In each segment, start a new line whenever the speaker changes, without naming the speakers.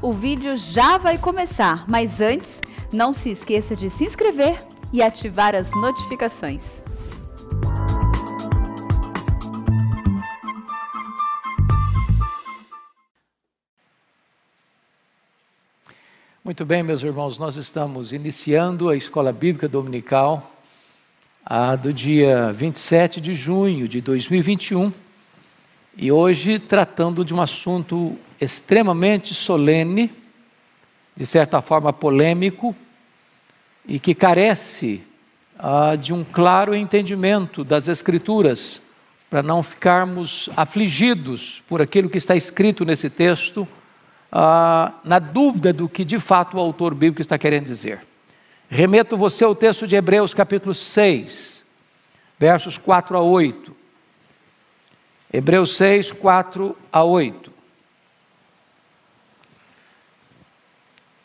O vídeo já vai começar, mas antes, não se esqueça de se inscrever e ativar as notificações.
Muito bem, meus irmãos, nós estamos iniciando a escola bíblica dominical a, do dia 27 de junho de 2021 e hoje tratando de um assunto extremamente solene, de certa forma polêmico e que carece ah, de um claro entendimento das Escrituras, para não ficarmos afligidos por aquilo que está escrito nesse texto ah, na dúvida do que de fato o autor bíblico está querendo dizer. Remeto você ao texto de Hebreus, capítulo 6, versos 4 a 8. Hebreus 6, 4 a 8.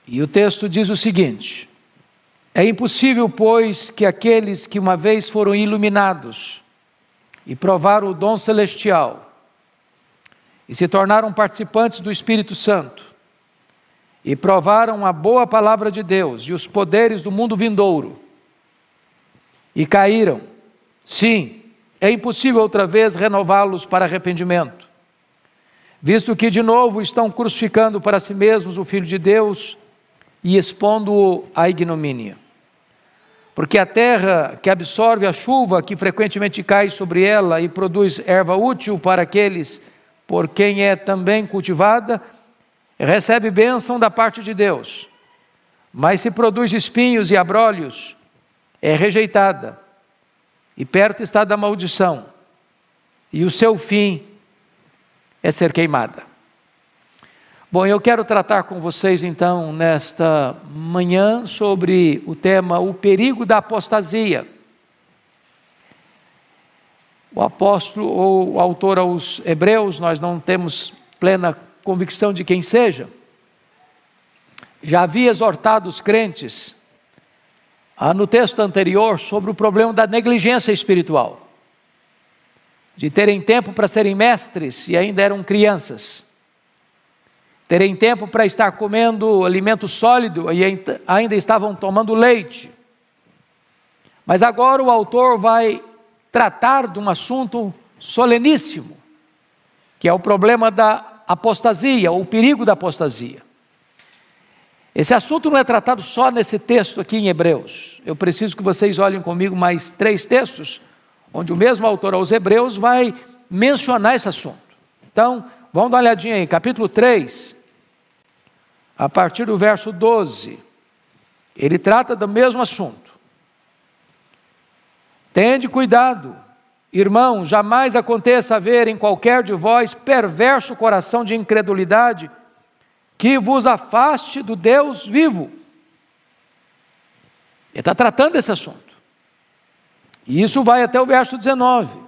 E o texto diz o seguinte: É impossível, pois, que aqueles que uma vez foram iluminados e provaram o dom celestial, e se tornaram participantes do Espírito Santo, e provaram a boa palavra de Deus e os poderes do mundo vindouro, e caíram. Sim, é impossível outra vez renová-los para arrependimento, visto que de novo estão crucificando para si mesmos o Filho de Deus e expondo-o à ignomínia. Porque a terra que absorve a chuva que frequentemente cai sobre ela e produz erva útil para aqueles por quem é também cultivada, recebe bênção da parte de Deus. Mas se produz espinhos e abrolhos, é rejeitada, e perto está da maldição, e o seu fim é ser queimada. Bom, eu quero tratar com vocês então nesta manhã sobre o tema o perigo da apostasia. O apóstolo ou o autor aos Hebreus, nós não temos plena convicção de quem seja, já havia exortado os crentes ah, no texto anterior sobre o problema da negligência espiritual, de terem tempo para serem mestres e ainda eram crianças, terem tempo para estar comendo alimento sólido e ainda estavam tomando leite. Mas agora o autor vai tratar de um assunto soleníssimo, que é o problema da apostasia, ou o perigo da apostasia. Esse assunto não é tratado só nesse texto aqui em Hebreus. Eu preciso que vocês olhem comigo mais três textos, onde o mesmo autor aos Hebreus vai mencionar esse assunto. Então, vamos dar uma olhadinha aí, capítulo 3, a partir do verso 12. Ele trata do mesmo assunto. Tende cuidado, irmão, jamais aconteça haver em qualquer de vós perverso coração de incredulidade que vos afaste do Deus vivo. Ele está tratando desse assunto. E isso vai até o verso 19.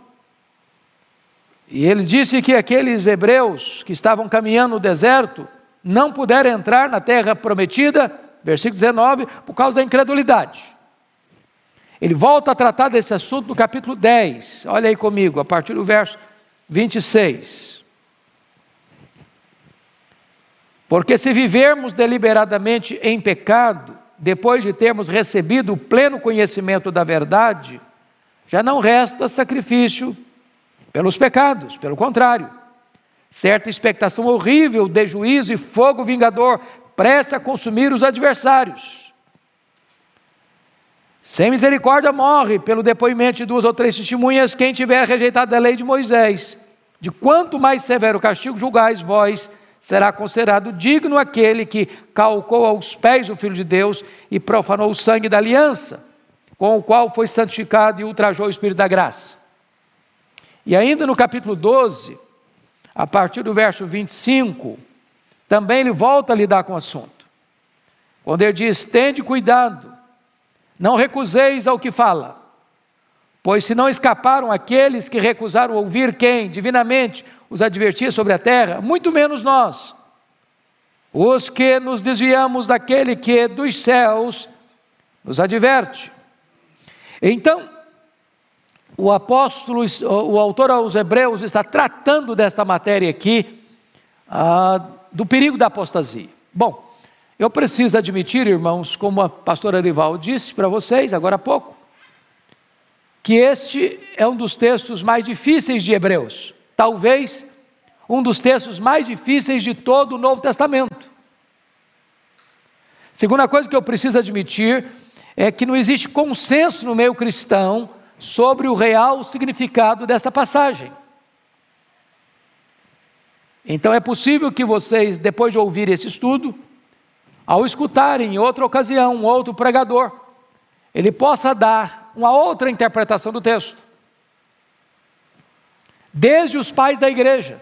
E ele disse que aqueles hebreus que estavam caminhando no deserto não puderam entrar na terra prometida, versículo 19, por causa da incredulidade. Ele volta a tratar desse assunto no capítulo 10. Olha aí comigo, a partir do verso 26. Porque se vivermos deliberadamente em pecado, depois de termos recebido o pleno conhecimento da verdade, já não resta sacrifício pelos pecados, pelo contrário, certa expectação horrível de juízo e fogo vingador presta a consumir os adversários. Sem misericórdia morre pelo depoimento de duas ou três testemunhas quem tiver rejeitado a lei de Moisés. De quanto mais severo castigo julgais vós, será considerado digno aquele que calcou aos pés o Filho de Deus e profanou o sangue da aliança, com o qual foi santificado e ultrajou o Espírito da graça. E ainda no capítulo 12, a partir do verso 25, também ele volta a lidar com o assunto. Quando ele diz: Tende cuidado não recuseis ao que fala, pois se não escaparam aqueles que recusaram ouvir quem divinamente os advertia sobre a terra, muito menos nós, os que nos desviamos daquele que dos céus nos adverte. Então, o apóstolo, o autor aos Hebreus está tratando desta matéria aqui, ah, do perigo da apostasia. Bom, eu preciso admitir, irmãos, como a pastora Arival disse para vocês agora há pouco, que este é um dos textos mais difíceis de Hebreus, talvez um dos textos mais difíceis de todo o Novo Testamento. Segunda coisa que eu preciso admitir é que não existe consenso no meio cristão sobre o real significado desta passagem. Então é possível que vocês, depois de ouvir esse estudo, ao escutarem em outra ocasião um outro pregador, ele possa dar uma outra interpretação do texto. Desde os pais da igreja,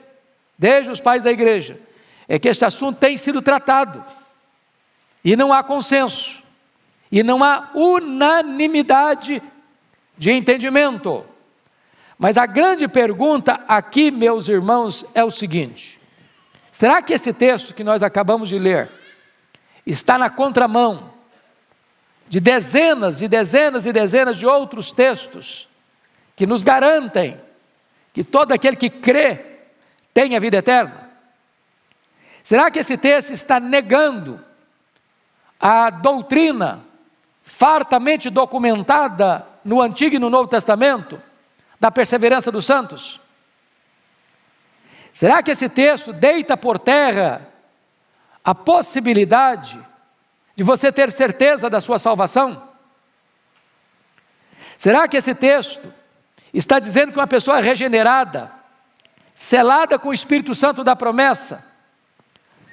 desde os pais da igreja, é que este assunto tem sido tratado. E não há consenso, e não há unanimidade de entendimento. Mas a grande pergunta aqui, meus irmãos, é o seguinte: será que esse texto que nós acabamos de ler está na contramão de dezenas e dezenas e dezenas de outros textos que nos garantem que todo aquele que crê tem a vida eterna? Será que esse texto está negando a doutrina fartamente documentada no Antigo e no Novo Testamento da perseverança dos santos? Será que esse texto deita por terra a possibilidade de você ter certeza da sua salvação? Será que esse texto está dizendo que uma pessoa regenerada, selada com o Espírito Santo da promessa,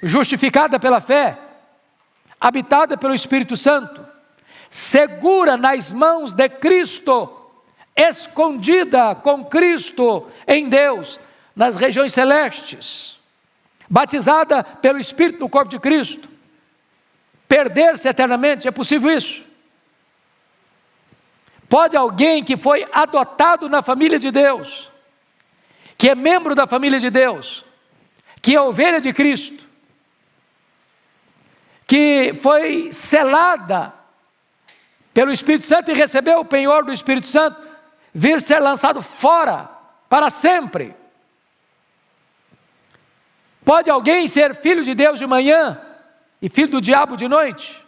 justificada pela fé, habitada pelo Espírito Santo, segura nas mãos de Cristo, escondida com Cristo em Deus, nas regiões celestes, batizada pelo Espírito no corpo de Cristo, perder-se eternamente, é possível isso? Pode alguém que foi adotado na família de Deus, que é membro da família de Deus, que é ovelha de Cristo, que foi selada pelo Espírito Santo e recebeu o penhor do Espírito Santo, vir ser lançado fora para sempre. Pode alguém ser filho de Deus de manhã e filho do diabo de noite?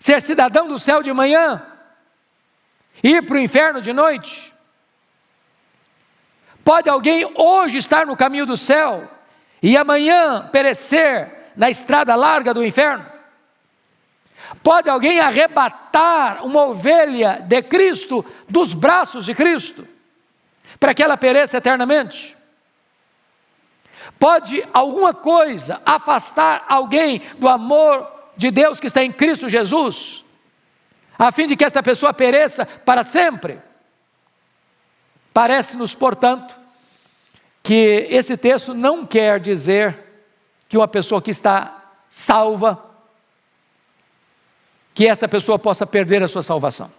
Ser cidadão do céu de manhã ir para o inferno de noite? Pode alguém hoje estar no caminho do céu e amanhã perecer na estrada larga do inferno? Pode alguém arrebatar uma ovelha de Cristo dos braços de Cristo, para que ela pereça eternamente? Pode alguma coisa afastar alguém do amor de Deus que está em Cristo Jesus, a fim de que esta pessoa pereça para sempre? Parece-nos, portanto, que esse texto não quer dizer que uma pessoa que está salva, que esta pessoa possa perder a sua salvação.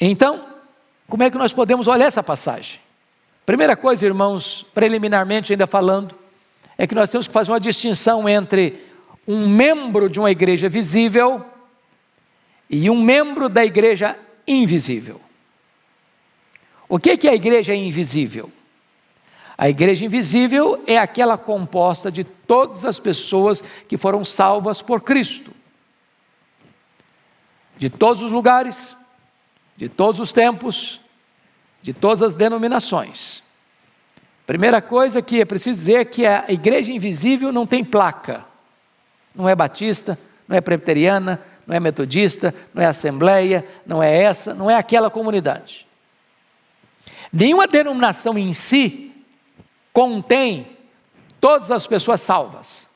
Então, como é que nós podemos olhar essa passagem? Primeira coisa, irmãos, preliminarmente ainda falando, é que nós temos que fazer uma distinção entre um membro de uma igreja visível e um membro da igreja invisível. O que é a igreja invisível? A igreja invisível é aquela composta de todas as pessoas que foram salvas por Cristo. De todos os lugares, de todos os tempos, de todas as denominações. Primeira coisa que é preciso dizer é que a igreja invisível não tem placa. Não é batista, não é presbiteriana, não é metodista, não é assembleia, não é essa, não é aquela comunidade. Nenhuma denominação em si contém todas as pessoas salvas.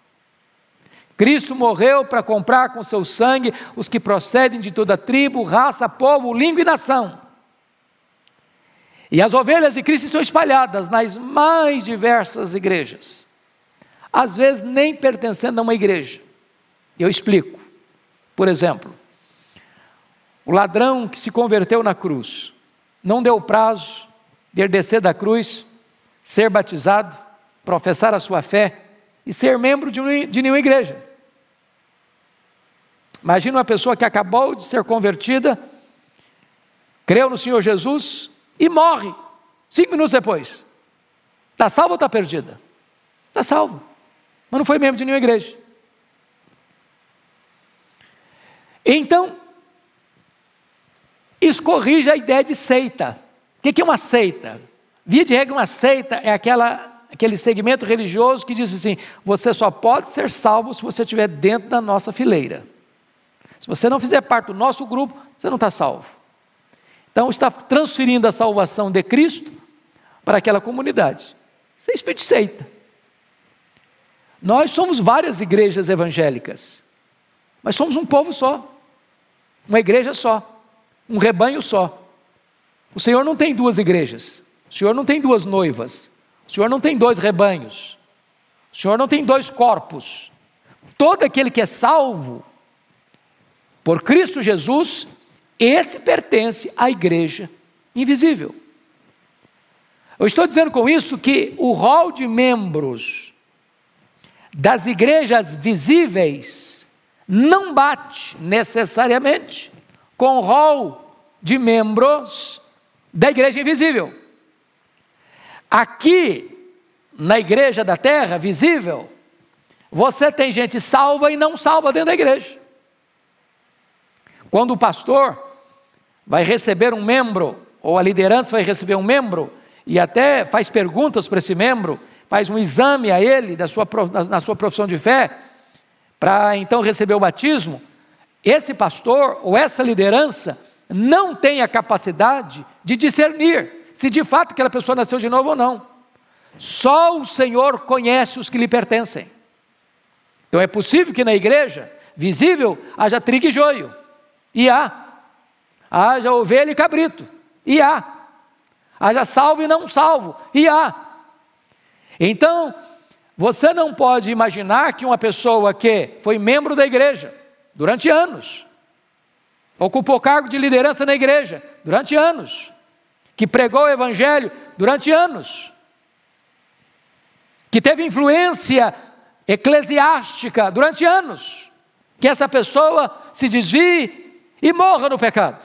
Cristo morreu para comprar com seu sangue os que procedem de toda tribo, raça, povo, língua e nação. E as ovelhas de Cristo são espalhadas nas mais diversas igrejas, às vezes nem pertencendo a uma igreja. Eu explico. Por exemplo, o ladrão que se converteu na cruz, não deu prazo de descer da cruz ser batizado, professar a sua fé e ser membro de, nenhuma igreja. Imagina uma pessoa que acabou de ser convertida, creu no Senhor Jesus e morre, cinco minutos depois. Está salva ou está perdida? Está salvo. mas não foi membro de nenhuma igreja. Então, isso corrige a ideia de seita. O que é uma seita? Via de regra, uma seita é aquela, aquele segmento religioso que diz assim: você só pode ser salvo se você estiver dentro da nossa fileira. Se você não fizer parte do nosso grupo, você não está salvo. Então, está transferindo a salvação de Cristo para aquela comunidade. Isso é espírito de seita. Nós somos várias igrejas evangélicas, mas somos um povo só, uma igreja só, um rebanho só. O Senhor não tem duas igrejas, o Senhor não tem duas noivas, o Senhor não tem dois rebanhos, o Senhor não tem dois corpos. Todo aquele que é salvo por Cristo Jesus, esse pertence à igreja invisível. Eu estou dizendo com isso que o rol de membros das igrejas visíveis não bate necessariamente com o rol de membros da igreja invisível. Aqui, na igreja da terra visível, você tem gente salva e não salva dentro da igreja. Quando o pastor vai receber um membro, ou a liderança vai receber um membro, e até faz perguntas para esse membro, faz um exame a ele da sua, na sua profissão de fé, para então receber o batismo, esse pastor ou essa liderança não tem a capacidade de discernir se de fato aquela pessoa nasceu de novo ou não. Só o Senhor conhece os que lhe pertencem. Então é possível que na igreja, visível, haja trigo e joio. E há. Haja ovelha e cabrito. E há. Haja salvo e não salvo. E há. Então, você não pode imaginar que uma pessoa que foi membro da igreja durante anos, ocupou cargo de liderança na igreja durante anos, que pregou o evangelho durante anos, que teve influência eclesiástica durante anos, que essa pessoa se desvie e morra no pecado.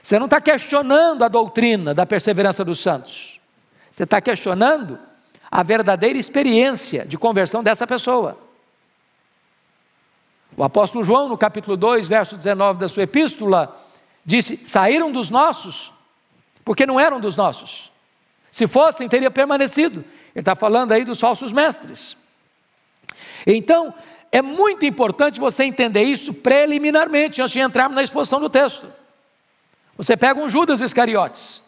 Você não está questionando a doutrina da perseverança dos santos. Você está questionando a verdadeira experiência de conversão dessa pessoa. O apóstolo João, no capítulo 2, verso 19 da sua epístola, disse: Saíram dos nossos, porque não eram dos nossos. Se fossem, teria permanecido. Ele está falando aí dos falsos mestres. Então, é muito importante você entender isso preliminarmente, antes de entrarmos na exposição do texto. Você pega um Judas Iscariotes,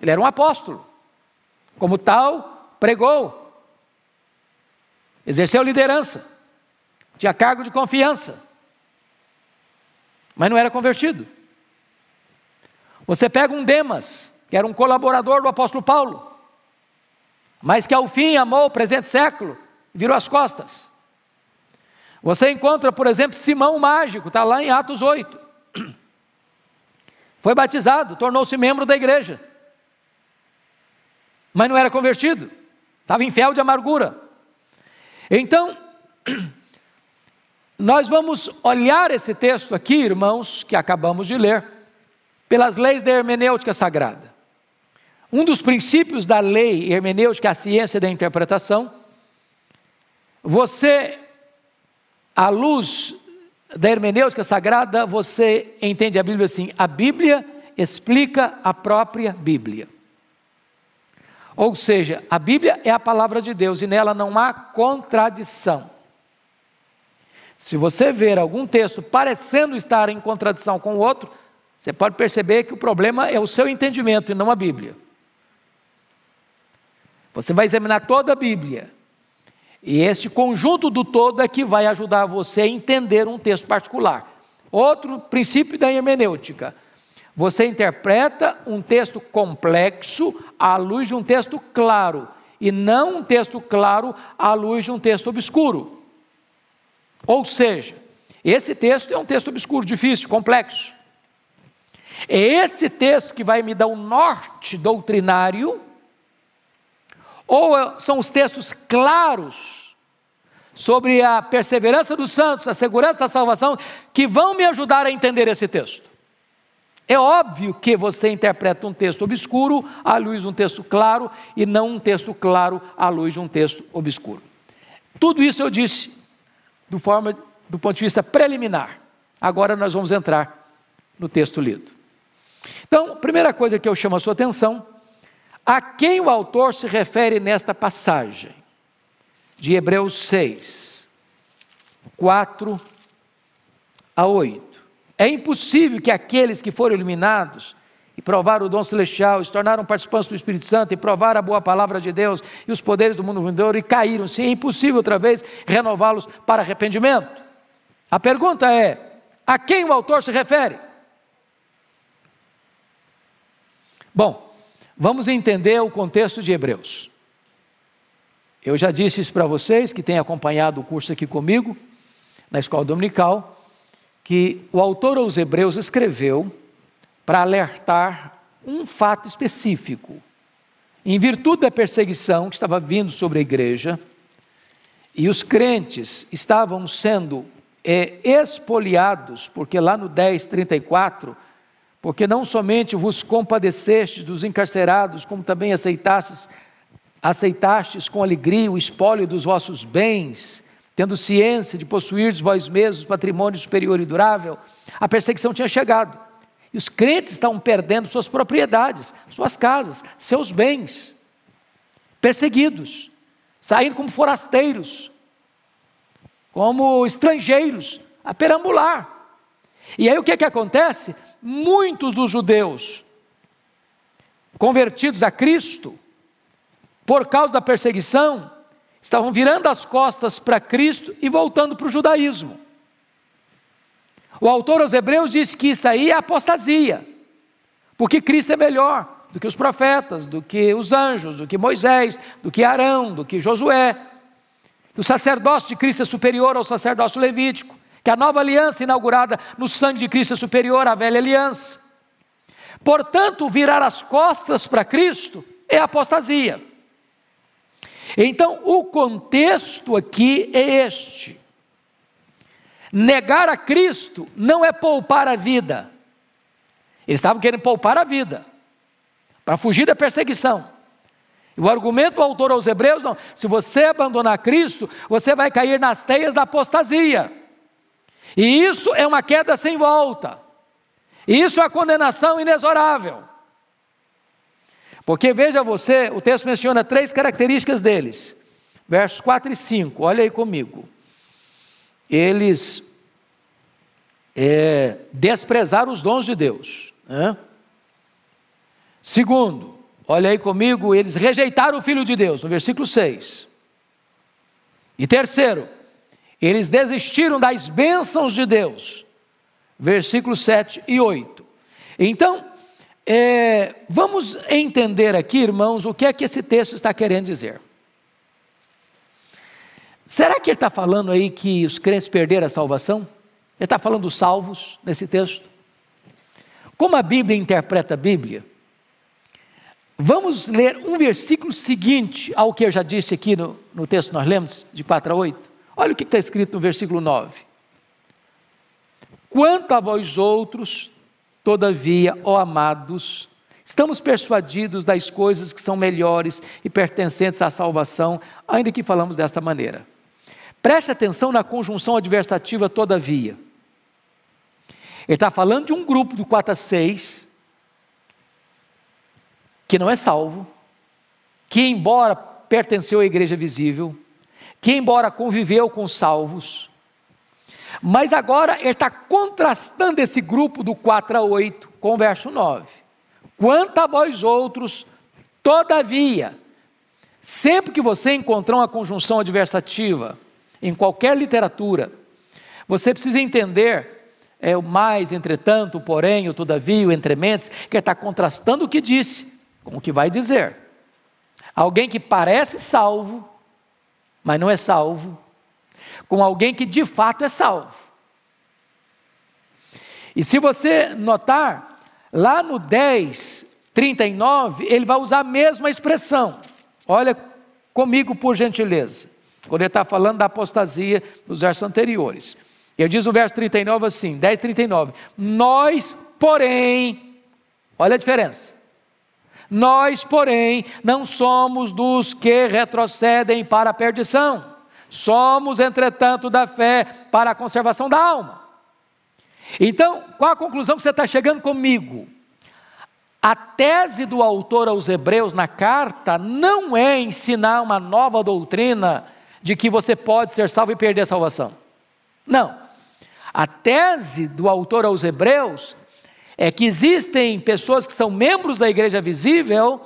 ele era um apóstolo. Como tal, pregou, exerceu liderança, tinha cargo de confiança, mas não era convertido. Você pega um Demas, que era um colaborador do apóstolo Paulo, mas que ao fim amou o presente século virou as costas. Você encontra, por exemplo, Simão Mágico, está lá em Atos 8. Foi batizado, tornou-se membro da igreja mas não era convertido, estava em fel de amargura. Então, nós vamos olhar esse texto aqui, irmãos, que acabamos de ler, pelas leis da hermenêutica sagrada. Um dos princípios da lei hermenêutica é a ciência da interpretação. Você, à luz da hermenêutica sagrada, você entende a Bíblia assim: a Bíblia explica a própria Bíblia. Ou seja, a Bíblia é a palavra de Deus e nela não há contradição. Se você ver algum texto parecendo estar em contradição com o outro, você pode perceber que o problema é o seu entendimento e não a Bíblia. Você vai examinar toda a Bíblia. E este conjunto do todo é que vai ajudar você a entender um texto particular. Outro princípio da hermenêutica. Você interpreta um texto complexo à luz de um texto claro, e não um texto claro à luz de um texto obscuro. Ou seja, esse texto é um texto obscuro, difícil, complexo. É esse texto que vai me dar o norte doutrinário, ou são os textos claros sobre a perseverança dos santos, a segurança da salvação, que vão me ajudar a entender esse texto. É óbvio que você interpreta um texto obscuro à luz de um texto claro e não um texto claro à luz de um texto obscuro. Tudo isso eu disse do, forma, do ponto de vista preliminar. Agora nós vamos entrar no texto lido. Então, primeira coisa que eu chamo a sua atenção, a quem o autor se refere nesta passagem de Hebreus 6, 4 a 8. É impossível que aqueles que foram iluminados e provaram o dom celestial, se tornaram participantes do Espírito Santo e provaram a boa palavra de Deus e os poderes do mundo vindouro e caíram. Sim, é impossível outra vez renová-los para arrependimento. A pergunta é: a quem o autor se refere? Bom, vamos entender o contexto de Hebreus. Eu já disse isso para vocês que têm acompanhado o curso aqui comigo, na escola dominical que o autor aos Hebreus escreveu para alertar um fato específico. Em virtude da perseguição que estava vindo sobre a igreja, e os crentes estavam sendo é, expoliados, porque lá no 10, 34, porque não somente vos compadecestes dos encarcerados, como também aceitastes, aceitastes com alegria o espólio dos vossos bens, tendo ciência de possuir vós mesmos patrimônio superior e durável, a perseguição tinha chegado. E os crentes estavam perdendo suas propriedades, suas casas, seus bens, perseguidos, saindo como forasteiros, como estrangeiros, a perambular. E aí o que, é que acontece? Muitos dos judeus convertidos a Cristo, por causa da perseguição, estavam virando as costas para Cristo e voltando para o judaísmo. O autor aos Hebreus diz que isso aí é apostasia, porque Cristo é melhor do que os profetas, do que os anjos, do que Moisés, do que Arão, do que Josué. O sacerdócio de Cristo é superior ao sacerdócio levítico, que a nova aliança inaugurada no sangue de Cristo é superior à velha aliança. Portanto, virar as costas para Cristo é apostasia. Então, o contexto aqui é este. Negar a Cristo não é poupar a vida. Eles estavam querendo poupar a vida, para fugir da perseguição. O argumento do autor aos Hebreus, não, se você abandonar Cristo, você vai cair nas teias da apostasia. E isso é uma queda sem volta. E isso é a condenação inexorável. Porque veja você, o texto menciona três características deles. Versos 4 e 5, olha aí comigo. Eles é, desprezaram os dons de Deus. Né? Segundo, olha aí comigo, eles rejeitaram o Filho de Deus, no versículo 6. E terceiro, eles desistiram das bênçãos de Deus, versículos 7 e 8. Então, é, vamos entender aqui, irmãos, o que é que esse texto está querendo dizer. Será que ele está falando aí que os crentes perderam a salvação? Ele está falando dos salvos nesse texto? Como a Bíblia interpreta a Bíblia? Vamos ler um versículo seguinte ao que eu já disse aqui no, no texto nós lemos, de 4 a 8. Olha o que está escrito no versículo 9. Quanto a vós outros, Todavia, ó amados, estamos persuadidos das coisas que são melhores e pertencentes à salvação, ainda que falamos desta maneira. Preste atenção na conjunção adversativa todavia. Ele está falando de um grupo do 4 a 6 que não é salvo, que embora pertenceu à igreja visível, que embora conviveu com salvos, mas agora ele está contrastando esse grupo do 4 a 8 com o verso 9. Quanto a vós outros, todavia, sempre que você encontrar uma conjunção adversativa em qualquer literatura, você precisa entender é o mais, entretanto, porém, o todavia, o entrementes, que está contrastando o que disse com o que vai dizer. Alguém que parece salvo, mas não é salvo, com alguém que de fato é salvo. E se você notar, lá no 10, 39, ele vai usar a mesma expressão. Olha comigo, por gentileza. Quando ele está falando da apostasia nos versos anteriores. Ele diz o verso 39 assim, 10, 39. Nós, porém, olha a diferença. Nós, porém, não somos dos que retrocedem para a perdição. Somos, entretanto, da fé para a conservação da alma. Então, qual a conclusão que você está chegando comigo? A tese do autor aos Hebreus na carta não é ensinar uma nova doutrina de que você pode ser salvo e perder a salvação. Não. A tese do autor aos Hebreus é que existem pessoas que são membros da igreja visível,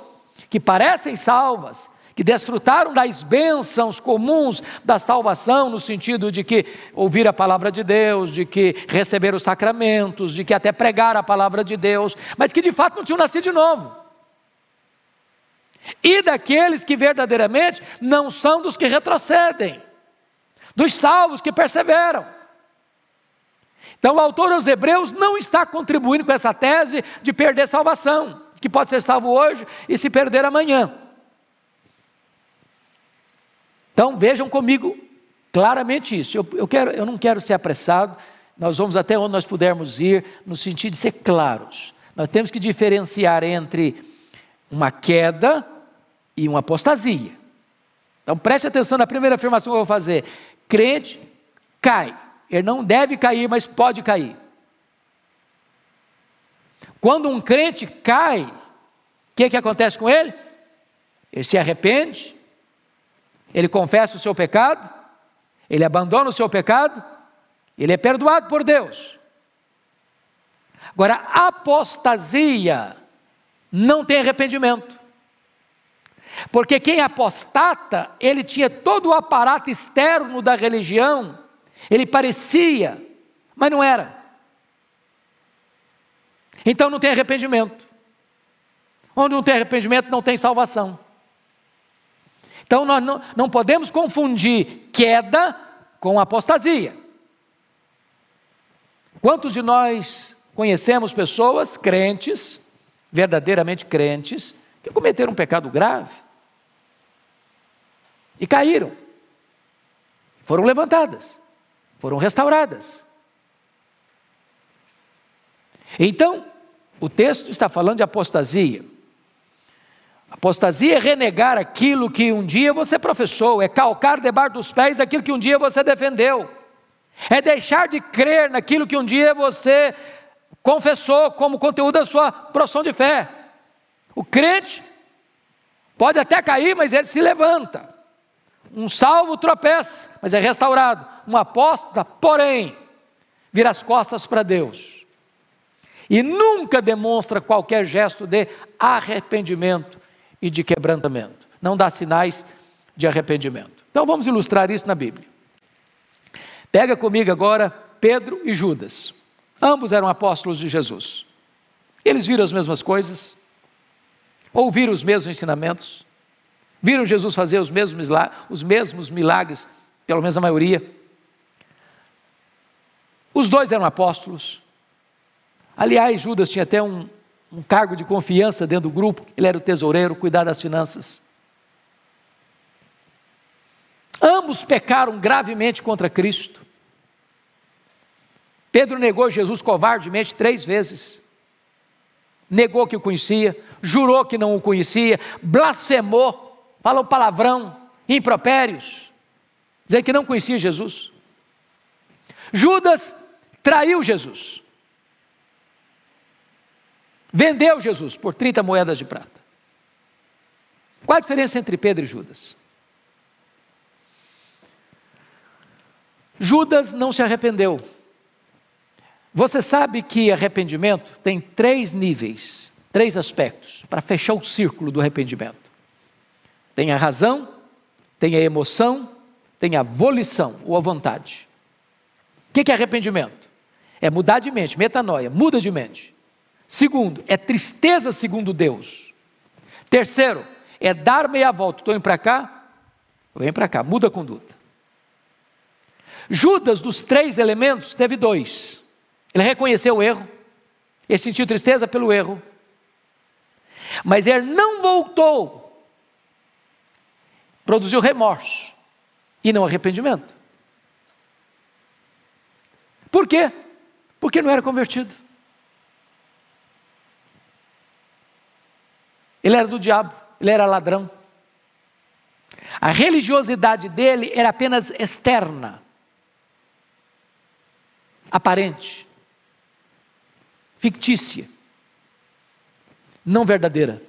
que parecem salvas, que desfrutaram das bênçãos comuns da salvação, no sentido de que ouvir a palavra de Deus, de que receber os sacramentos, de que até pregar a palavra de Deus, mas que de fato não tinham nascido de novo. E daqueles que verdadeiramente não são dos que retrocedem, dos salvos que perseveram. Então, o autor aos Hebreus não está contribuindo com essa tese de perder salvação, que pode ser salvo hoje e se perder amanhã. Então vejam comigo claramente isso. Eu, eu, quero, eu não quero ser apressado, nós vamos até onde nós pudermos ir, no sentido de ser claros. Nós temos que diferenciar entre uma queda e uma apostasia. Então preste atenção na primeira afirmação que eu vou fazer: crente cai. Ele não deve cair, mas pode cair. Quando um crente cai, o que, que acontece com ele? Ele se arrepende, ele confessa o seu pecado, ele abandona o seu pecado, ele é perdoado por Deus. Agora, apostasia não tem arrependimento. Porque quem apostata, ele tinha todo o aparato externo da religião, ele parecia, mas não era. Então não tem arrependimento. Onde não tem arrependimento, não tem salvação. Então nós não, não podemos confundir queda com apostasia. Quantos de nós conhecemos pessoas crentes, verdadeiramente crentes, que cometeram um pecado grave e caíram, foram levantadas, foram restauradas. Então, o texto está falando de apostasia. Apostasia é renegar aquilo que um dia você professou, é calcar debaixo dos pés aquilo que um dia você defendeu, é deixar de crer naquilo que um dia você confessou como conteúdo da sua profissão de fé. O crente pode até cair, mas ele se levanta. Um salvo tropeça, mas é restaurado. Um apóstolo, porém, vira as costas para Deus. E nunca demonstra qualquer gesto de arrependimento e de quebrantamento. Não dá sinais de arrependimento. Então vamos ilustrar isso na Bíblia. Pega comigo agora Pedro e Judas. Ambos eram apóstolos de Jesus. Eles viram as mesmas coisas, ouviram os mesmos ensinamentos, viram Jesus fazer os mesmos, os mesmos milagres, pelo menos a maioria. Os dois eram apóstolos. Aliás, Judas tinha até um, um cargo de confiança dentro do grupo, ele era o tesoureiro, cuidar das finanças. Ambos pecaram gravemente contra Cristo. Pedro negou Jesus covardemente três vezes. Negou que o conhecia, jurou que não o conhecia, blasfemou, falou palavrão, impropérios, dizendo que não conhecia Jesus. Judas traiu Jesus. Vendeu Jesus por 30 moedas de prata. Qual a diferença entre Pedro e Judas? Judas não se arrependeu. Você sabe que arrependimento tem três níveis, três aspectos, para fechar o círculo do arrependimento: tem a razão, tem a emoção, tem a volição ou a vontade. O que é arrependimento? É mudar de mente, metanoia, muda de mente. Segundo, é tristeza segundo Deus. Terceiro, é dar meia volta. Estou indo para cá, vem para cá, muda a conduta. Judas, dos três elementos, teve dois. Ele reconheceu o erro, ele sentiu tristeza pelo erro, mas ele não voltou, produziu remorso e não arrependimento. Por quê? Porque não era convertido. Ele era do diabo, ele era ladrão. A religiosidade dele era apenas externa, aparente, fictícia, não verdadeira.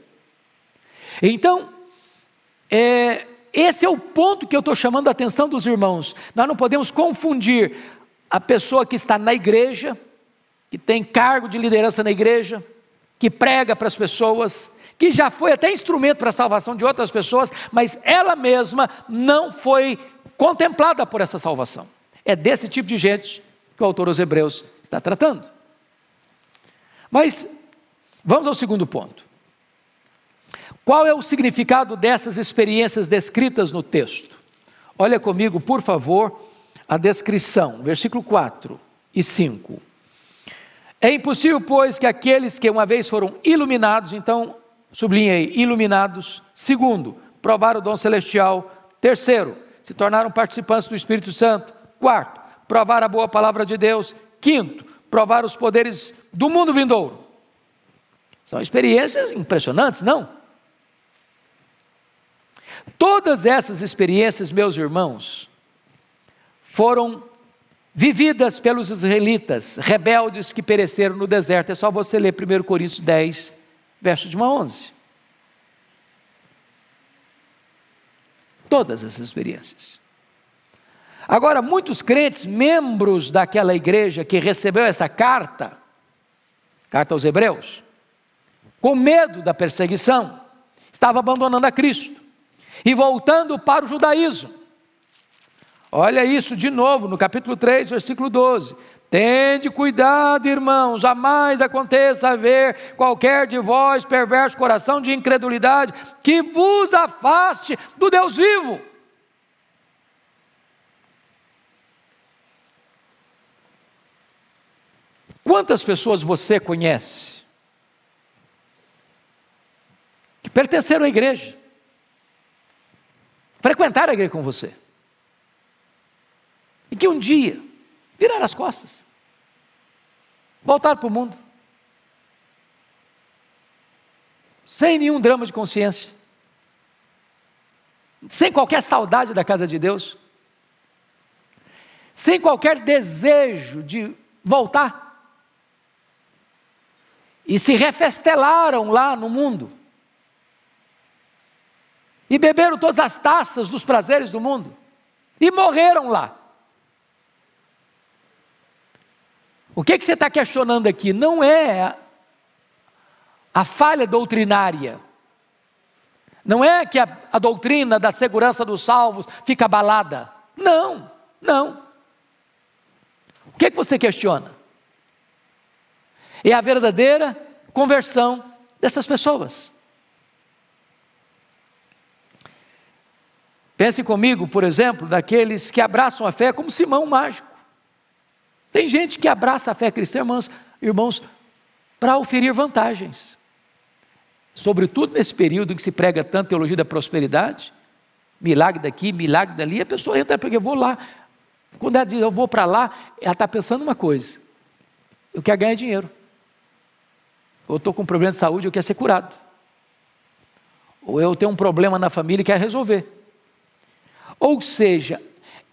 Então, é, esse é o ponto que eu estou chamando a atenção dos irmãos. Nós não podemos confundir a pessoa que está na igreja, que tem cargo de liderança na igreja, que prega para as pessoas, que já foi até instrumento para a salvação de outras pessoas, mas ela mesma não foi contemplada por essa salvação. É desse tipo de gente que o autor aos Hebreus está tratando. Mas vamos ao segundo ponto. Qual é o significado dessas experiências descritas no texto? Olha comigo, por favor, a descrição, versículo 4 e 5. É impossível, pois, que aqueles que uma vez foram iluminados, então, sublinhei, iluminados. Segundo, provar o dom celestial. Terceiro, se tornaram participantes do Espírito Santo. Quarto, provar a boa palavra de Deus. Quinto, provar os poderes do mundo vindouro. São experiências impressionantes, não? Todas essas experiências, meus irmãos, foram vividas pelos israelitas, rebeldes que pereceram no deserto. É só você ler 1 Coríntios 10, versos de 1 a 11. Todas essas experiências. Agora, muitos crentes, membros daquela igreja que recebeu essa carta, carta aos Hebreus, com medo da perseguição, estavam abandonando a Cristo e voltando para o judaísmo. Olha isso de novo no capítulo 3, versículo 12. Tende cuidado, irmãos, jamais aconteça haver qualquer de vós perverso coração de incredulidade que vos afaste do Deus vivo. Quantas pessoas você conhece que pertenceram à igreja, frequentar a igreja com você. E que um dia viraram as costas, voltaram para o mundo, sem nenhum drama de consciência, sem qualquer saudade da casa de Deus, sem qualquer desejo de voltar, e se refestelaram lá no mundo. E beberam todas as taças dos prazeres do mundo. E morreram lá. O que, que você está questionando aqui? Não é a falha doutrinária. Não é que a, a, doutrina da segurança dos salvos fica abalada. Não, não. O que, que você questiona? É a verdadeira conversão dessas pessoas. Pense comigo, por exemplo, daqueles que abraçam a fé como Simão mágico. Tem gente que abraça a fé cristã, irmãos, irmãos para oferir vantagens. Sobretudo nesse período em que se prega tanto teologia da prosperidade, milagre daqui, milagre dali, a pessoa entra porque eu vou lá. Quando ela diz eu vou para lá, ela está pensando uma coisa: eu quero ganhar dinheiro. Ou estou com um problema de saúde, eu quero ser curado. Ou eu tenho um problema na família e quero resolver. Ou seja,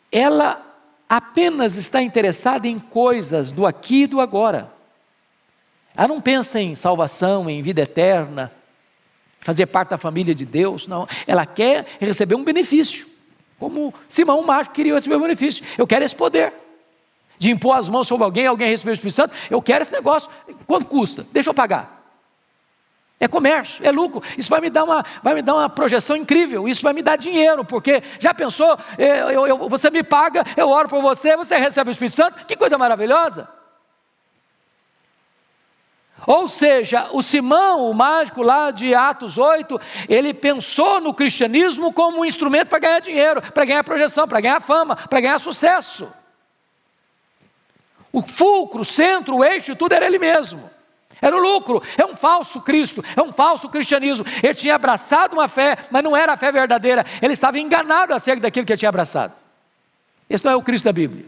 ela apenas está interessada em coisas do aqui e do agora. Ela não pensa em salvação, em vida eterna, fazer parte da família de Deus, não. Ela quer receber um benefício, como Simão Macho queria receber um benefício. Eu quero esse poder de impor as mãos sobre alguém, alguém receber o Espírito Santo. Eu quero esse negócio. Quanto custa? Deixa eu pagar. É comércio, é lucro. Isso vai me dar uma, vai me dar uma projeção incrível. Isso vai me dar dinheiro, porque já pensou? Eu, eu, eu, você me paga, eu oro por você, você recebe o Espírito Santo. Que coisa maravilhosa! Ou seja, o Simão, o mágico lá de Atos 8, ele pensou no cristianismo como um instrumento para ganhar dinheiro, para ganhar projeção, para ganhar fama, para ganhar sucesso. O fulcro, o centro, o eixo, tudo era ele mesmo. Era o lucro, é um falso Cristo, é um falso cristianismo. Ele tinha abraçado uma fé, mas não era a fé verdadeira. Ele estava enganado acerca daquilo que ele tinha abraçado. Esse não é o Cristo da Bíblia.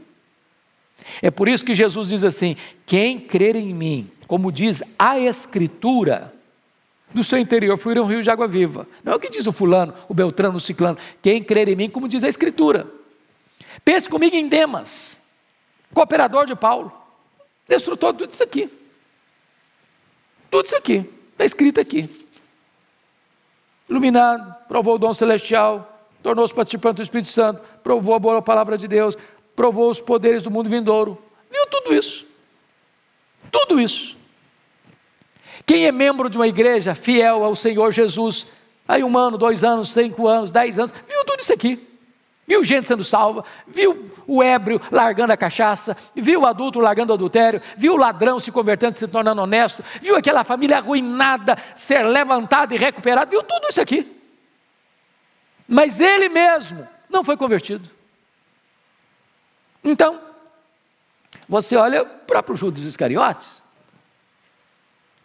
É por isso que Jesus diz assim: quem crer em mim, como diz a Escritura, do seu interior fluirá um rio de água viva. Não é o que diz o fulano, o beltrano, o ciclano. Quem crer em mim, como diz a Escritura. Pense comigo em Demas, cooperador de Paulo, destrutor de tudo isso aqui. Tudo isso aqui, está escrito aqui. Iluminado, provou o dom celestial, tornou-se participante do Espírito Santo, provou a boa palavra de Deus, provou os poderes do mundo vindouro. Viu tudo isso. Tudo isso. Quem é membro de uma igreja fiel ao Senhor Jesus, aí um ano, dois anos, cinco anos, dez anos, viu tudo isso aqui. Viu gente sendo salva, viu o ébrio largando a cachaça, viu o adulto largando o adultério, viu o ladrão se convertendo, se tornando honesto, viu aquela família arruinada ser levantada e recuperada, viu tudo isso aqui. Mas ele mesmo não foi convertido. Então, você olha o Judas Iscariotes,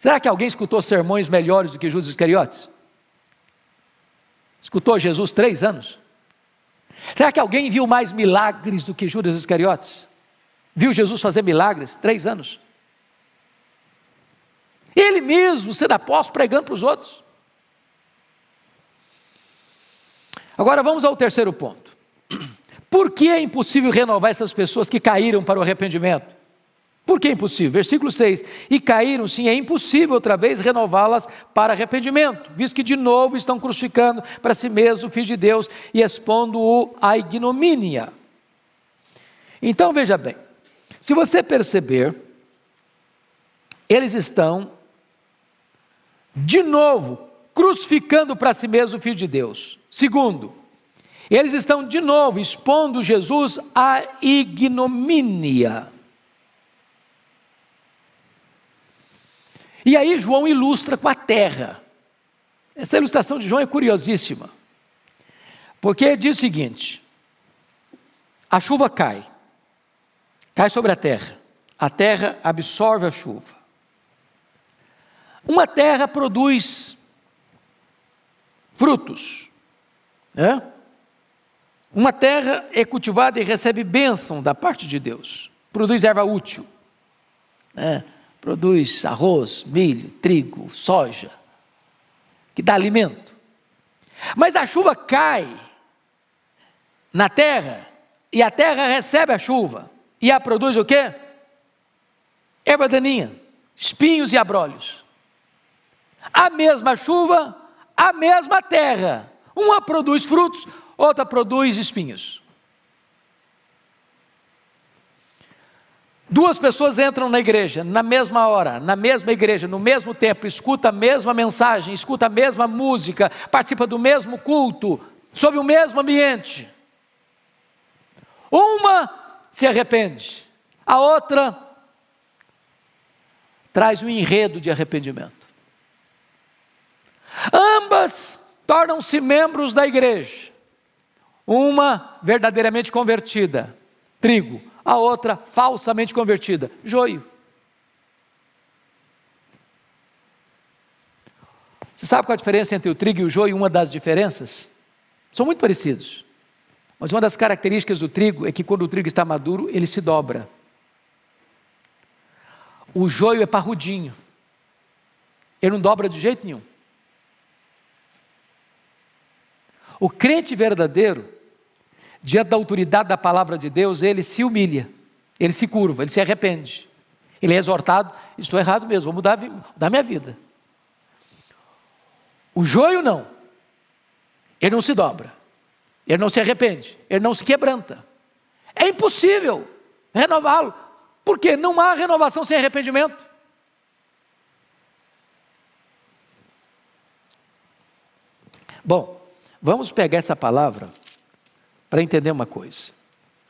Será que alguém escutou sermões melhores do que Judas Iscariotes? Escutou Jesus três anos? Será que alguém viu mais milagres do que Judas Iscariotes? Viu Jesus fazer milagres três anos? Ele mesmo sendo apóstolo pregando para os outros. Agora vamos ao terceiro ponto. Por que é impossível renovar essas pessoas que caíram para o arrependimento? Por que é impossível? Versículo 6: E caíram, sim, é impossível outra vez renová-las para arrependimento, visto que de novo estão crucificando para si mesmo o Filho de Deus e expondo-o à ignomínia. Então veja bem, se você perceber, eles estão de novo crucificando para si mesmo o Filho de Deus. Segundo, eles estão de novo expondo Jesus à ignomínia. E aí João ilustra com a terra. Essa ilustração de João é curiosíssima. Porque diz o seguinte: a chuva cai, cai sobre a terra, a terra absorve a chuva. Uma terra produz frutos, né? Uma terra é cultivada e recebe bênção da parte de Deus, produz erva útil. Né? Produz arroz, milho, trigo, soja, que dá alimento. Mas a chuva cai na terra e a terra recebe a chuva e a produz o quê? Erva daninha, espinhos e abrolhos. A mesma chuva, a mesma terra. Uma produz frutos, outra produz espinhos. Duas pessoas entram na igreja na mesma hora, na mesma igreja, no mesmo tempo, escuta a mesma mensagem, escuta a mesma música, participa do mesmo culto, sob o mesmo ambiente. Uma se arrepende, a outra traz um enredo de arrependimento. Ambas tornam-se membros da igreja. Uma verdadeiramente convertida, trigo, a outra falsamente convertida, joio. Você sabe qual a diferença entre o trigo e o joio? Uma das diferenças? São muito parecidos. Mas uma das características do trigo é que quando o trigo está maduro, ele se dobra. O joio é parrudinho. Ele não dobra de jeito nenhum. O crente verdadeiro, diante da autoridade da palavra de Deus, ele se humilha, ele se curva, ele se arrepende. Ele é exortado: estou errado mesmo, vou mudar, mudar minha vida. O joio não, ele não se dobra, ele não se arrepende, ele não se quebranta. É impossível renová-lo, porque não há renovação sem arrependimento. Bom, vamos pegar essa palavra para entender uma coisa.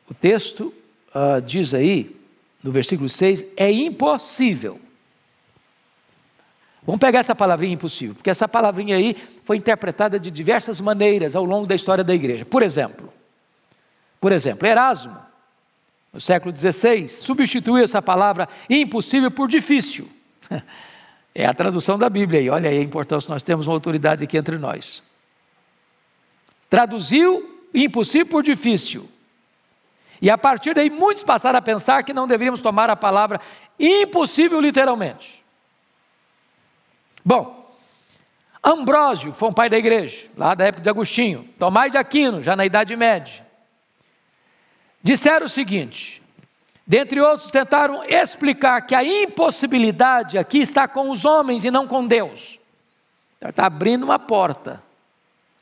O texto uh, diz aí, no versículo 6, é impossível. Vamos pegar essa palavrinha impossível, porque essa palavrinha aí foi interpretada de diversas maneiras ao longo da história da igreja. Por exemplo, por exemplo, Erasmo, no século XVI, substituiu essa palavra impossível por difícil. É a tradução da Bíblia aí, olha aí a importância, nós temos uma autoridade aqui entre nós. Traduziu impossível por difícil. E a partir daí, muitos passaram a pensar que não deveríamos tomar a palavra impossível literalmente. Bom, Ambrósio foi um pai da igreja, lá da época de Agostinho. Tomás de Aquino, já na Idade Média. Disseram o seguinte: dentre outros, tentaram explicar que a impossibilidade aqui está com os homens e não com Deus. Está abrindo uma porta.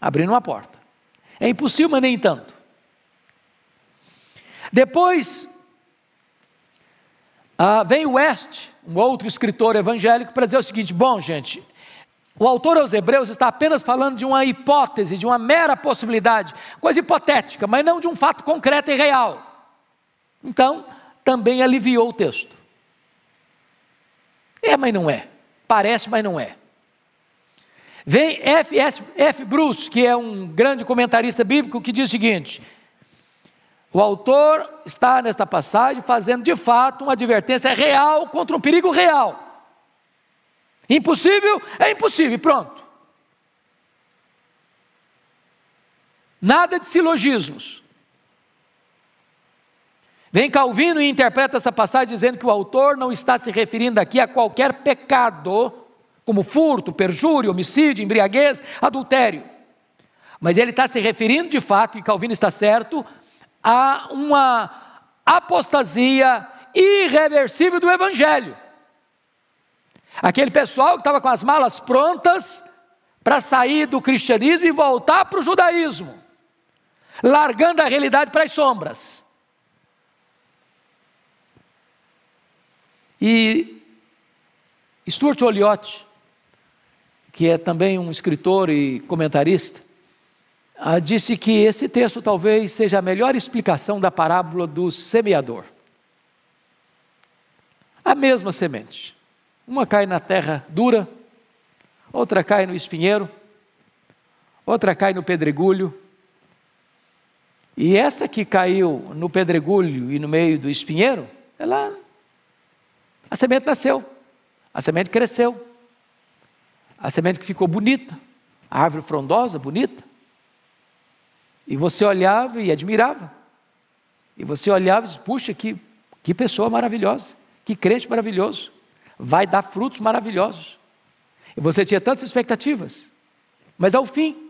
Abrindo uma porta. É impossível, mas nem tanto. Depois, ah, vem West, um outro escritor evangélico, para dizer o seguinte: bom, gente, o autor aos Hebreus está apenas falando de uma hipótese, de uma mera possibilidade, coisa hipotética, mas não de um fato concreto e real. Então, também aliviou o texto. É, mas não é. Parece, mas não é. Vem F. S. F. Bruce, que é um grande comentarista bíblico, que diz o seguinte: o autor está nesta passagem fazendo de fato uma advertência real contra um perigo real. Impossível? É impossível, pronto. Nada de silogismos. Vem Calvino e interpreta essa passagem dizendo que o autor não está se referindo aqui a qualquer pecado, como furto, perjúrio, homicídio, embriaguez, adultério. Mas ele está se referindo de fato, e Calvino está certo, a uma apostasia irreversível do Evangelho. Aquele pessoal que estava com as malas prontas para sair do cristianismo e voltar para o judaísmo, largando a realidade para as sombras. E Stuart Olliott, que é também um escritor e comentarista, ah, disse que esse texto talvez seja a melhor explicação da parábola do semeador. A mesma semente. Uma cai na terra dura, outra cai no espinheiro, outra cai no pedregulho. E essa que caiu no pedregulho e no meio do espinheiro, ela a semente nasceu, a semente cresceu, a semente que ficou bonita, a árvore frondosa, bonita. E você olhava e admirava. E você olhava e disse, puxa, que, que pessoa maravilhosa, que crente maravilhoso, vai dar frutos maravilhosos. E você tinha tantas expectativas. Mas ao fim,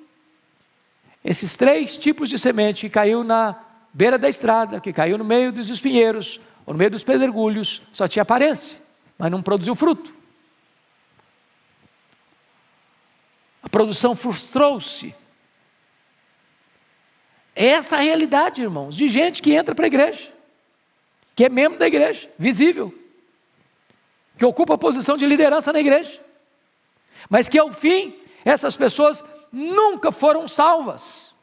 esses três tipos de semente que caiu na beira da estrada, que caiu no meio dos espinheiros, ou no meio dos pedregulhos, só tinha aparência, mas não produziu fruto. A produção frustrou-se. É essa a realidade, irmãos, de gente que entra para a igreja, que é membro da igreja, visível, que ocupa a posição de liderança na igreja, mas que ao fim, essas pessoas nunca foram salvas.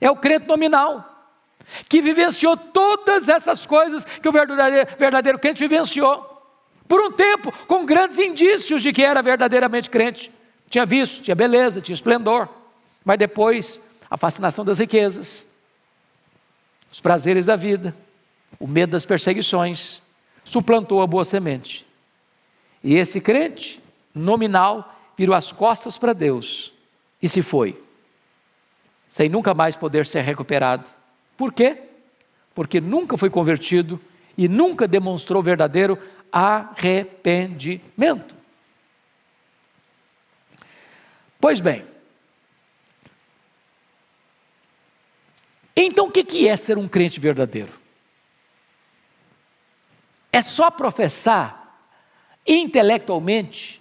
É o crente nominal que vivenciou todas essas coisas que o verdadeiro, verdadeiro crente vivenciou. Por um tempo, com grandes indícios de que era verdadeiramente crente. Tinha visto, tinha beleza, tinha esplendor. Mas depois, a fascinação das riquezas, os prazeres da vida, o medo das perseguições, suplantou a boa semente. E esse crente, nominal, virou as costas para Deus e se foi, sem nunca mais poder ser recuperado por quê? Porque nunca foi convertido e nunca demonstrou verdadeiro arrependimento. Pois bem, então o que é ser um crente verdadeiro? É só professar intelectualmente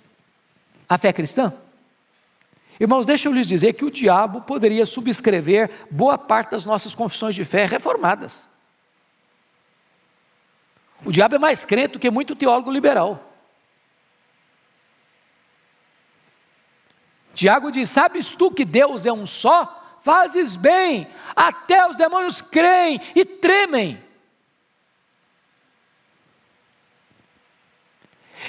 a fé cristã? Irmãos, deixa eu lhes dizer que o diabo poderia subscrever boa parte das nossas confissões de fé reformadas. O diabo é mais crente do que muito teólogo liberal. Tiago diz: Sabes tu que Deus é um só? Fazes bem, até os demônios creem e tremem.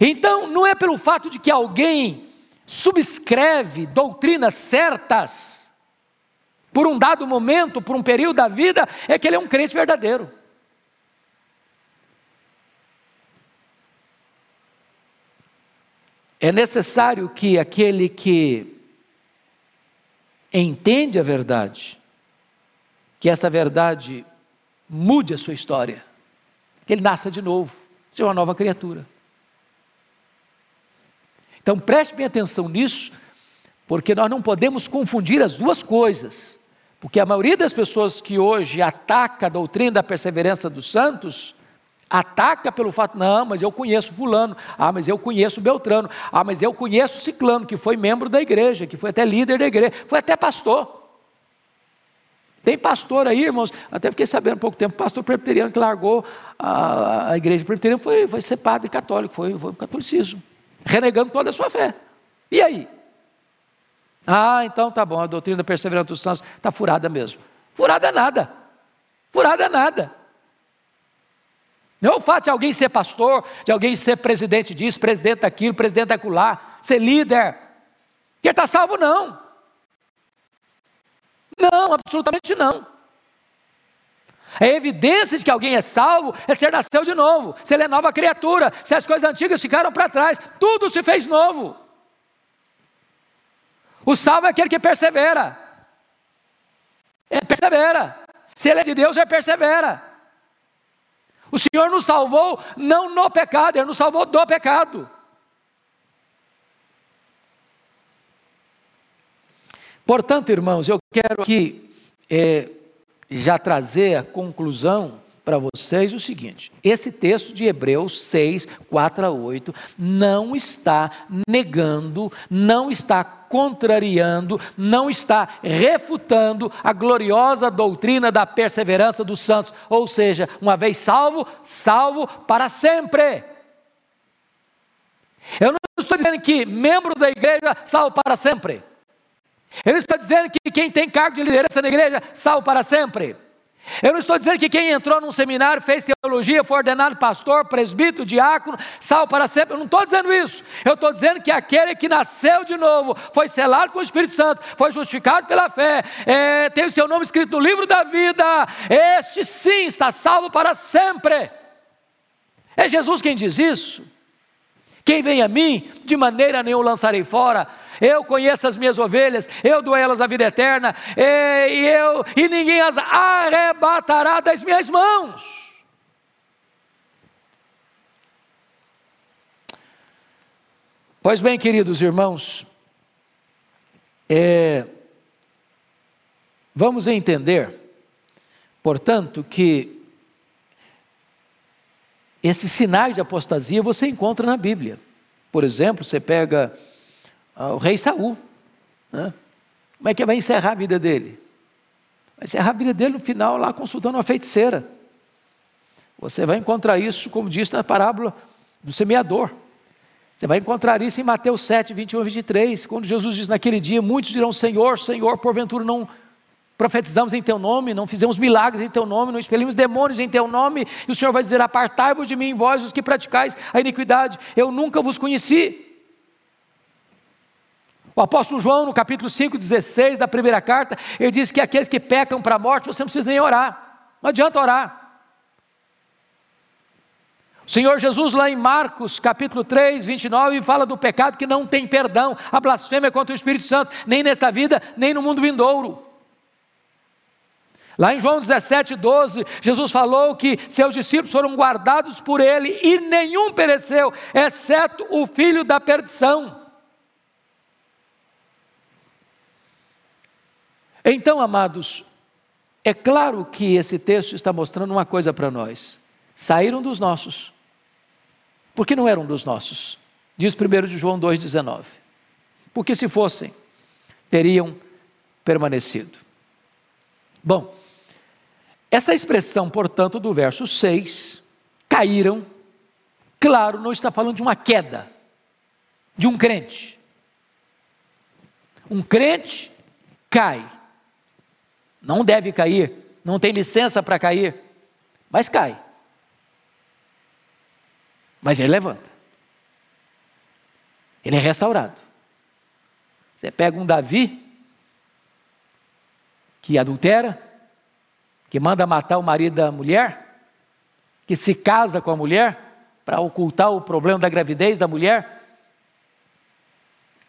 Então, não é pelo fato de que alguém subscreve doutrinas certas, por um dado momento, por um período da vida, é que ele é um crente verdadeiro. É necessário que aquele que entende a verdade, que esta verdade mude a sua história, que ele nasça de novo, seja uma nova criatura. Então preste bem atenção nisso, porque nós não podemos confundir as duas coisas. Porque a maioria das pessoas que hoje ataca a doutrina da perseverança dos santos, ataca pelo fato, não, mas eu conheço fulano, ah, mas eu conheço Beltrano, ah, mas eu conheço Ciclano, que foi membro da igreja, que foi até líder da igreja, foi até pastor. Tem pastor aí, irmãos, até fiquei sabendo há pouco tempo, pastor presbiteriano que largou a, a igreja presbiteriana foi, foi ser padre católico, foi, foi catolicismo, renegando toda a sua fé. E aí? Ah, então tá bom, a doutrina da perseverança dos santos está furada mesmo. Furada nada. Furada nada. Não é o fato de alguém ser pastor, de alguém ser presidente disso, presidente daquilo, presidente daquilo ser líder. Que está salvo, não. Não, absolutamente não. A evidência de que alguém é salvo é ser nasceu de novo, se ele é nova criatura, se as coisas antigas ficaram para trás, tudo se fez novo. O salvo é aquele que persevera. Ele persevera. Se ele é de Deus, ele persevera. O Senhor nos salvou não no pecado, Ele nos salvou do pecado. Portanto, irmãos, eu quero aqui é, já trazer a conclusão para vocês o seguinte: esse texto de Hebreus 6, 4 a 8, não está negando, não está contrariando, não está refutando a gloriosa doutrina da perseverança dos santos, ou seja, uma vez salvo, salvo para sempre. Eu não estou dizendo que membro da igreja salvo para sempre. Ele está dizendo que quem tem cargo de liderança na igreja salvo para sempre. Eu não estou dizendo que quem entrou num seminário, fez teologia, foi ordenado pastor, presbítero, diácono, salvo para sempre. Eu não estou dizendo isso. Eu estou dizendo que aquele que nasceu de novo, foi selado com o Espírito Santo, foi justificado pela fé, é, tem o seu nome escrito no livro da vida, este sim está salvo para sempre. É Jesus quem diz isso. Quem vem a mim, de maneira nenhuma lançarei fora eu conheço as minhas ovelhas, eu dou elas a vida eterna, e, eu, e ninguém as arrebatará das minhas mãos. Pois bem, queridos irmãos, é, vamos entender, portanto, que esses sinais de apostasia você encontra na Bíblia. Por exemplo, você pega o rei Saul. Né? Como é que vai encerrar a vida dele? Vai encerrar a vida dele no final lá consultando uma feiticeira. Você vai encontrar isso, como diz na parábola do semeador. Você vai encontrar isso em Mateus 7, 21 e 23, quando Jesus diz naquele dia: Muitos dirão, Senhor, Senhor, porventura não profetizamos em Teu nome, não fizemos milagres em Teu nome, não expelimos demônios em Teu nome, e o Senhor vai dizer: Apartai-vos de mim, vós, os que praticais a iniquidade, eu nunca vos conheci. O apóstolo João, no capítulo 5, 16 da primeira carta, ele diz que aqueles que pecam para a morte, você não precisa nem orar. Não adianta orar. O Senhor Jesus, lá em Marcos, capítulo 3, 29, fala do pecado que não tem perdão, a blasfêmia contra o Espírito Santo, nem nesta vida, nem no mundo vindouro. Lá em João 17, 12, Jesus falou que seus discípulos foram guardados por ele e nenhum pereceu, exceto o filho da perdição. Então, amados, é claro que esse texto está mostrando uma coisa para nós: saíram dos nossos, porque não eram dos nossos, diz 1 de João 2,19. Porque se fossem, teriam permanecido. Bom, essa expressão, portanto, do verso 6, caíram, claro, não está falando de uma queda, de um crente. Um crente cai não deve cair, não tem licença para cair, mas cai. Mas ele levanta. Ele é restaurado. Você pega um Davi que adultera, que manda matar o marido da mulher, que se casa com a mulher para ocultar o problema da gravidez da mulher,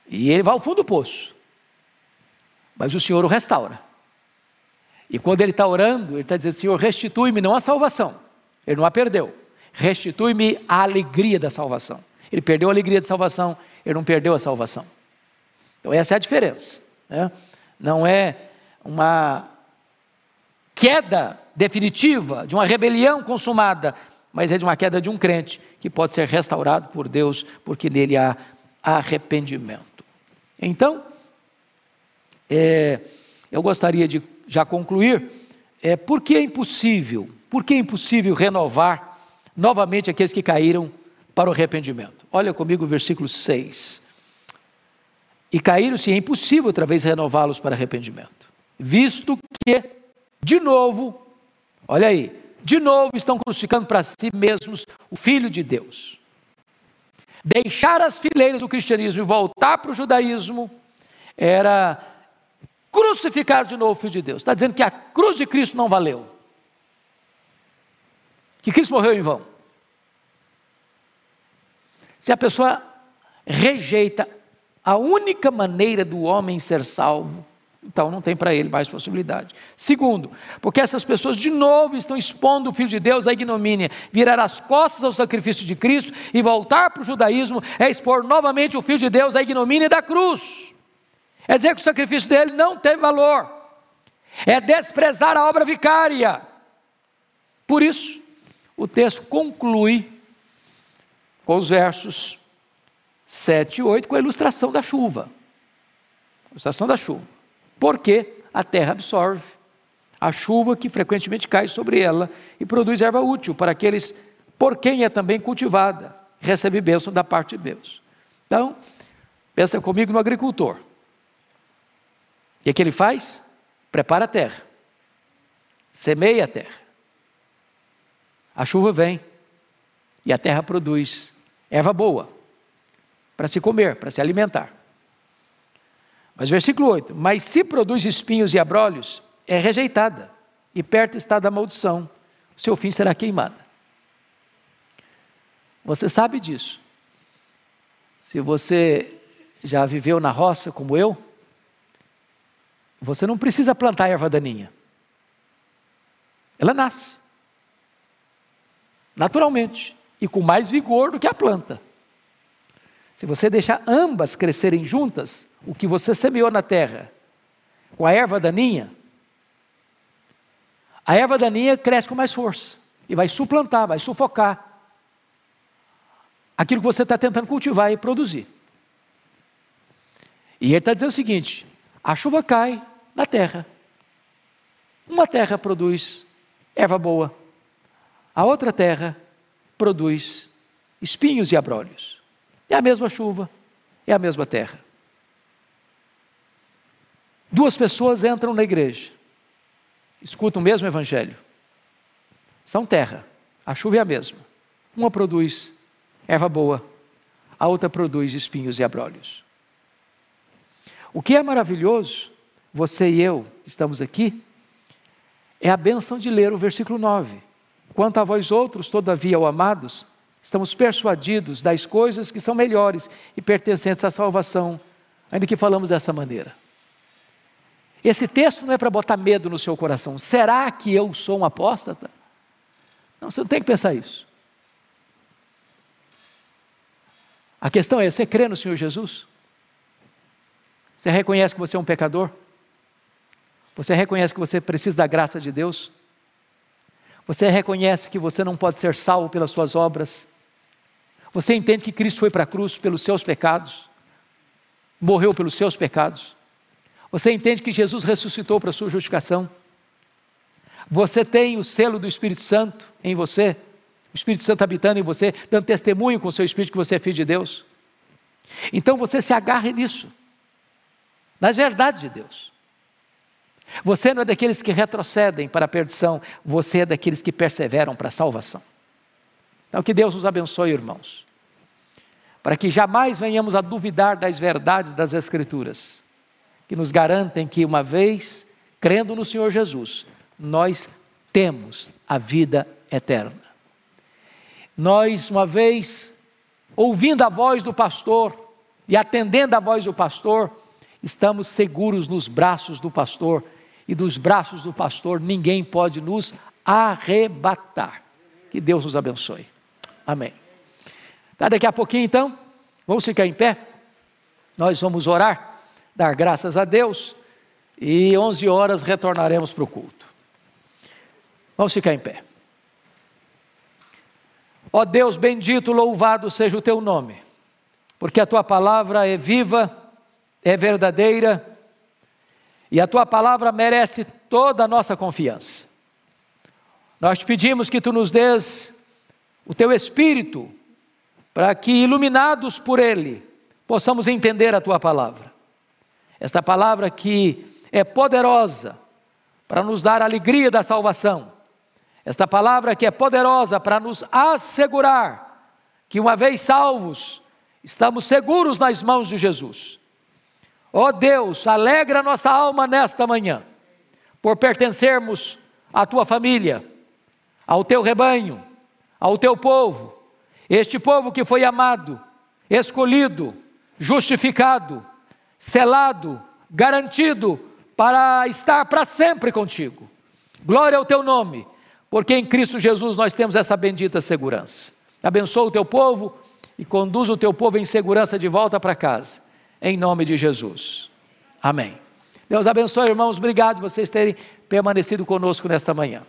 e ele vai ao fundo do poço. Mas o Senhor o restaura. E quando ele está orando, ele está dizendo: Senhor, restitui-me não a salvação, ele não a perdeu, restitui-me a alegria da salvação. Ele perdeu a alegria da salvação, ele não perdeu a salvação. Então, essa é a diferença. Né? Não é uma queda definitiva, de uma rebelião consumada, mas é de uma queda de um crente que pode ser restaurado por Deus, porque nele há arrependimento. Então, é, eu gostaria de já concluir, é, por que é impossível, por que é impossível renovar novamente aqueles que caíram para o arrependimento? Olha comigo o versículo 6. E caíram-se, é impossível outra vez renová-los para arrependimento, visto que, de novo, olha aí, de novo estão crucificando para si mesmos o Filho de Deus. Deixar as fileiras do cristianismo e voltar para o judaísmo era crucificar de novo o Filho de Deus. Está dizendo que a cruz de Cristo não valeu. Que Cristo morreu em vão. Se a pessoa rejeita a única maneira do homem ser salvo, então não tem para ele mais possibilidade. Segundo, porque essas pessoas de novo estão expondo o Filho de Deus à ignomínia. Virar as costas ao sacrifício de Cristo e voltar para o judaísmo é expor novamente o Filho de Deus à ignomínia da cruz. É dizer que o sacrifício dele não tem valor. É desprezar a obra vicária. Por isso, o texto conclui com os versos 7 e 8 com a ilustração da chuva. Ilustração da chuva porque a terra absorve a chuva que frequentemente cai sobre ela e produz erva útil para aqueles por quem é também cultivada, recebe bênção da parte de Deus. Então, pensa comigo no agricultor. O que, é que ele faz? Prepara a terra, semeia a terra. A chuva vem e a terra produz erva boa para se comer, para se alimentar. Mas versículo 8: Mas se produz espinhos e abrolhos, é rejeitada, e perto está da maldição, o seu fim será queimada. Você sabe disso. Se você já viveu na roça como eu, você não precisa plantar erva daninha. Ela nasce. Naturalmente. E com mais vigor do que a planta. Se você deixar ambas crescerem juntas, o que você semeou na terra com a erva daninha, a erva daninha cresce com mais força e vai suplantar, vai sufocar aquilo que você está tentando cultivar e produzir. E ele está dizendo o seguinte: a chuva cai na terra. Uma terra produz erva boa, a outra terra produz espinhos e abrolhos. É a mesma chuva, é a mesma terra. Duas pessoas entram na igreja, escutam o mesmo evangelho, são terra, a chuva é a mesma. Uma produz erva boa, a outra produz espinhos e abrolhos. O que é maravilhoso, você e eu estamos aqui, é a benção de ler o versículo 9. Quanto a vós outros, todavia, ó amados, estamos persuadidos das coisas que são melhores e pertencentes à salvação, ainda que falamos dessa maneira. Esse texto não é para botar medo no seu coração. Será que eu sou um apóstata? Não, você não tem que pensar isso. A questão é: você crê no Senhor Jesus? Você reconhece que você é um pecador? Você reconhece que você precisa da graça de Deus? Você reconhece que você não pode ser salvo pelas suas obras? Você entende que Cristo foi para a cruz pelos seus pecados? Morreu pelos seus pecados? Você entende que Jesus ressuscitou para a sua justificação? Você tem o selo do Espírito Santo em você? O Espírito Santo habitando em você, dando testemunho com o seu Espírito que você é filho de Deus? Então você se agarre nisso, nas verdades de Deus. Você não é daqueles que retrocedem para a perdição, você é daqueles que perseveram para a salvação. Então que Deus nos abençoe, irmãos, para que jamais venhamos a duvidar das verdades das Escrituras que nos garantem que, uma vez crendo no Senhor Jesus, nós temos a vida eterna. Nós, uma vez ouvindo a voz do pastor e atendendo a voz do pastor, estamos seguros nos braços do pastor, e dos braços do pastor ninguém pode nos arrebatar. Que Deus nos abençoe. Amém. Tá, daqui a pouquinho então, vamos ficar em pé, nós vamos orar. dar graças a Deus e 11 horas retornaremos para o culto. Vamos ficar em pé. Ó Deus bendito, louvado seja o teu nome, porque a tua palavra é viva, é verdadeira e a tua palavra merece toda a nossa confiança. Nós te pedimos que tu nos dês o teu espírito, para que, iluminados por ele, possamos entender a tua palavra. Esta palavra que é poderosa para nos dar a alegria da salvação. Esta palavra que é poderosa para nos assegurar que, uma vez salvos, estamos seguros nas mãos de Jesus. Ó oh Deus, alegra nossa alma nesta manhã, por pertencermos à tua família, ao teu rebanho, ao teu povo, este povo que foi amado, escolhido, justificado, selado, garantido para estar para sempre contigo. Glória ao teu nome, porque em Cristo Jesus nós temos essa bendita segurança. Abençoa o teu povo e conduz o teu povo em segurança de volta para casa em nome de Jesus. Amém. Deus abençoe, irmãos. Obrigado vocês terem permanecido conosco nesta manhã.